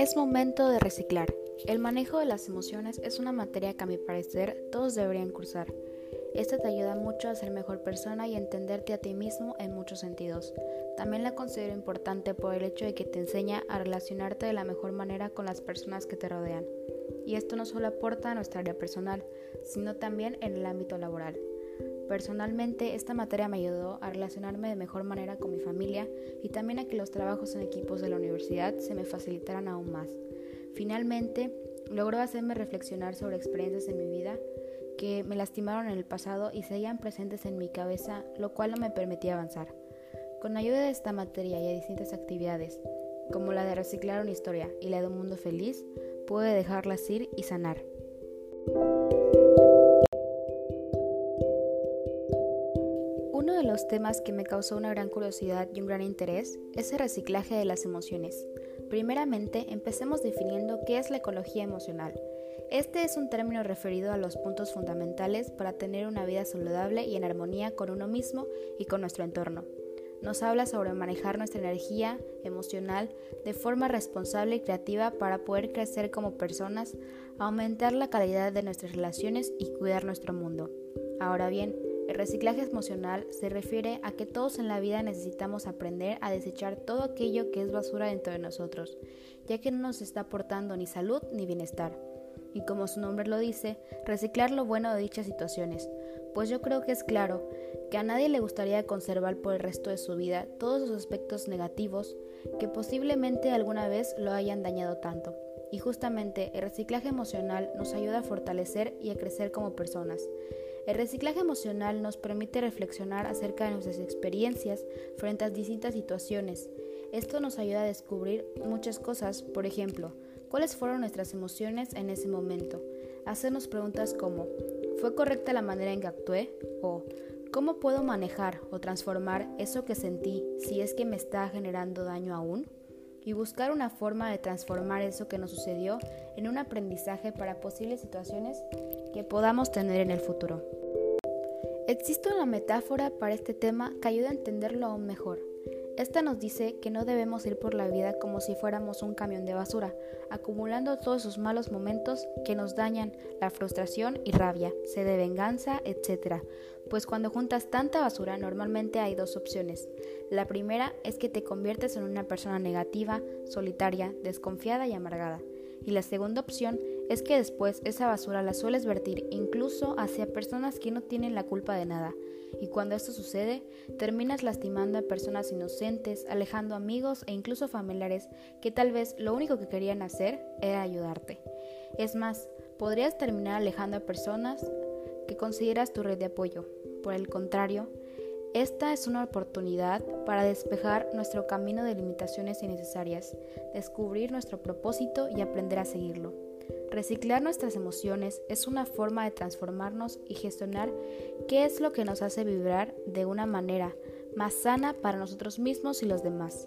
Es momento de reciclar. El manejo de las emociones es una materia que a mi parecer todos deberían cursar. Esta te ayuda mucho a ser mejor persona y entenderte a ti mismo en muchos sentidos. También la considero importante por el hecho de que te enseña a relacionarte de la mejor manera con las personas que te rodean. Y esto no solo aporta a nuestra área personal, sino también en el ámbito laboral. Personalmente, esta materia me ayudó a relacionarme de mejor manera con mi familia y también a que los trabajos en equipos de la universidad se me facilitaran aún más. Finalmente, logró hacerme reflexionar sobre experiencias en mi vida que me lastimaron en el pasado y seguían presentes en mi cabeza, lo cual no me permitía avanzar. Con ayuda de esta materia y de distintas actividades, como la de reciclar una historia y la de un mundo feliz, pude dejarlas ir y sanar. De los temas que me causó una gran curiosidad y un gran interés es el reciclaje de las emociones. Primeramente, empecemos definiendo qué es la ecología emocional. Este es un término referido a los puntos fundamentales para tener una vida saludable y en armonía con uno mismo y con nuestro entorno. Nos habla sobre manejar nuestra energía emocional de forma responsable y creativa para poder crecer como personas, aumentar la calidad de nuestras relaciones y cuidar nuestro mundo. Ahora bien, el reciclaje emocional se refiere a que todos en la vida necesitamos aprender a desechar todo aquello que es basura dentro de nosotros, ya que no nos está aportando ni salud ni bienestar. Y como su nombre lo dice, reciclar lo bueno de dichas situaciones, pues yo creo que es claro que a nadie le gustaría conservar por el resto de su vida todos los aspectos negativos que posiblemente alguna vez lo hayan dañado tanto. Y justamente el reciclaje emocional nos ayuda a fortalecer y a crecer como personas. El reciclaje emocional nos permite reflexionar acerca de nuestras experiencias frente a distintas situaciones. Esto nos ayuda a descubrir muchas cosas, por ejemplo, cuáles fueron nuestras emociones en ese momento. Hacernos preguntas como, ¿fue correcta la manera en que actué? o ¿cómo puedo manejar o transformar eso que sentí si es que me está generando daño aún? y buscar una forma de transformar eso que nos sucedió en un aprendizaje para posibles situaciones que podamos tener en el futuro. Existe una metáfora para este tema que ayuda a entenderlo aún mejor. Esta nos dice que no debemos ir por la vida como si fuéramos un camión de basura, acumulando todos esos malos momentos que nos dañan la frustración y rabia, sed de venganza, etc. Pues cuando juntas tanta basura normalmente hay dos opciones. La primera es que te conviertes en una persona negativa, solitaria, desconfiada y amargada. Y la segunda opción es que después esa basura la sueles vertir incluso hacia personas que no tienen la culpa de nada y cuando esto sucede, terminas lastimando a personas inocentes, alejando amigos e incluso familiares que tal vez lo único que querían hacer era ayudarte. Es más, podrías terminar alejando a personas que consideras tu red de apoyo. Por el contrario, esta es una oportunidad para despejar nuestro camino de limitaciones innecesarias, descubrir nuestro propósito y aprender a seguirlo. Reciclar nuestras emociones es una forma de transformarnos y gestionar qué es lo que nos hace vibrar de una manera más sana para nosotros mismos y los demás.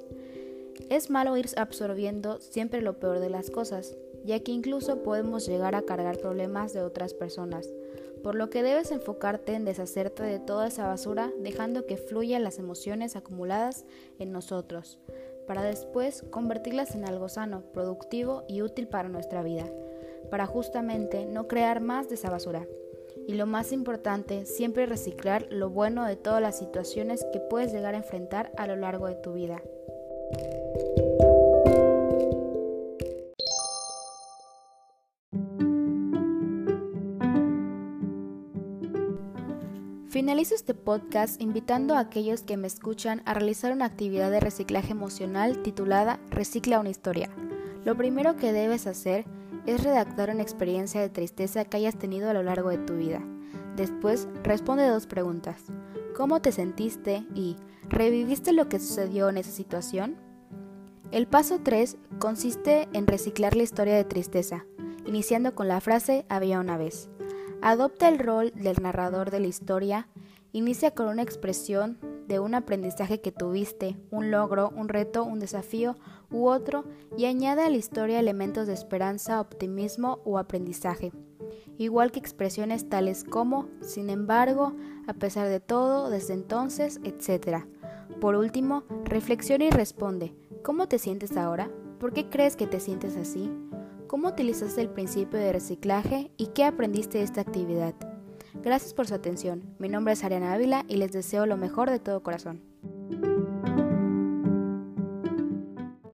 Es malo ir absorbiendo siempre lo peor de las cosas, ya que incluso podemos llegar a cargar problemas de otras personas, por lo que debes enfocarte en deshacerte de toda esa basura dejando que fluyan las emociones acumuladas en nosotros, para después convertirlas en algo sano, productivo y útil para nuestra vida para justamente no crear más de esa basura. Y lo más importante, siempre reciclar lo bueno de todas las situaciones que puedes llegar a enfrentar a lo largo de tu vida. Finalizo este podcast invitando a aquellos que me escuchan a realizar una actividad de reciclaje emocional titulada Recicla una historia. Lo primero que debes hacer es redactar una experiencia de tristeza que hayas tenido a lo largo de tu vida. Después, responde dos preguntas. ¿Cómo te sentiste? y ¿reviviste lo que sucedió en esa situación? El paso 3 consiste en reciclar la historia de tristeza, iniciando con la frase había una vez. Adopta el rol del narrador de la historia, inicia con una expresión de un aprendizaje que tuviste, un logro, un reto, un desafío u otro y añade a la historia elementos de esperanza, optimismo o aprendizaje, igual que expresiones tales como, sin embargo, a pesar de todo, desde entonces, etc. Por último, reflexiona y responde, ¿cómo te sientes ahora? ¿Por qué crees que te sientes así? ¿Cómo utilizaste el principio de reciclaje y qué aprendiste de esta actividad? Gracias por su atención. Mi nombre es Ariana Ávila y les deseo lo mejor de todo corazón.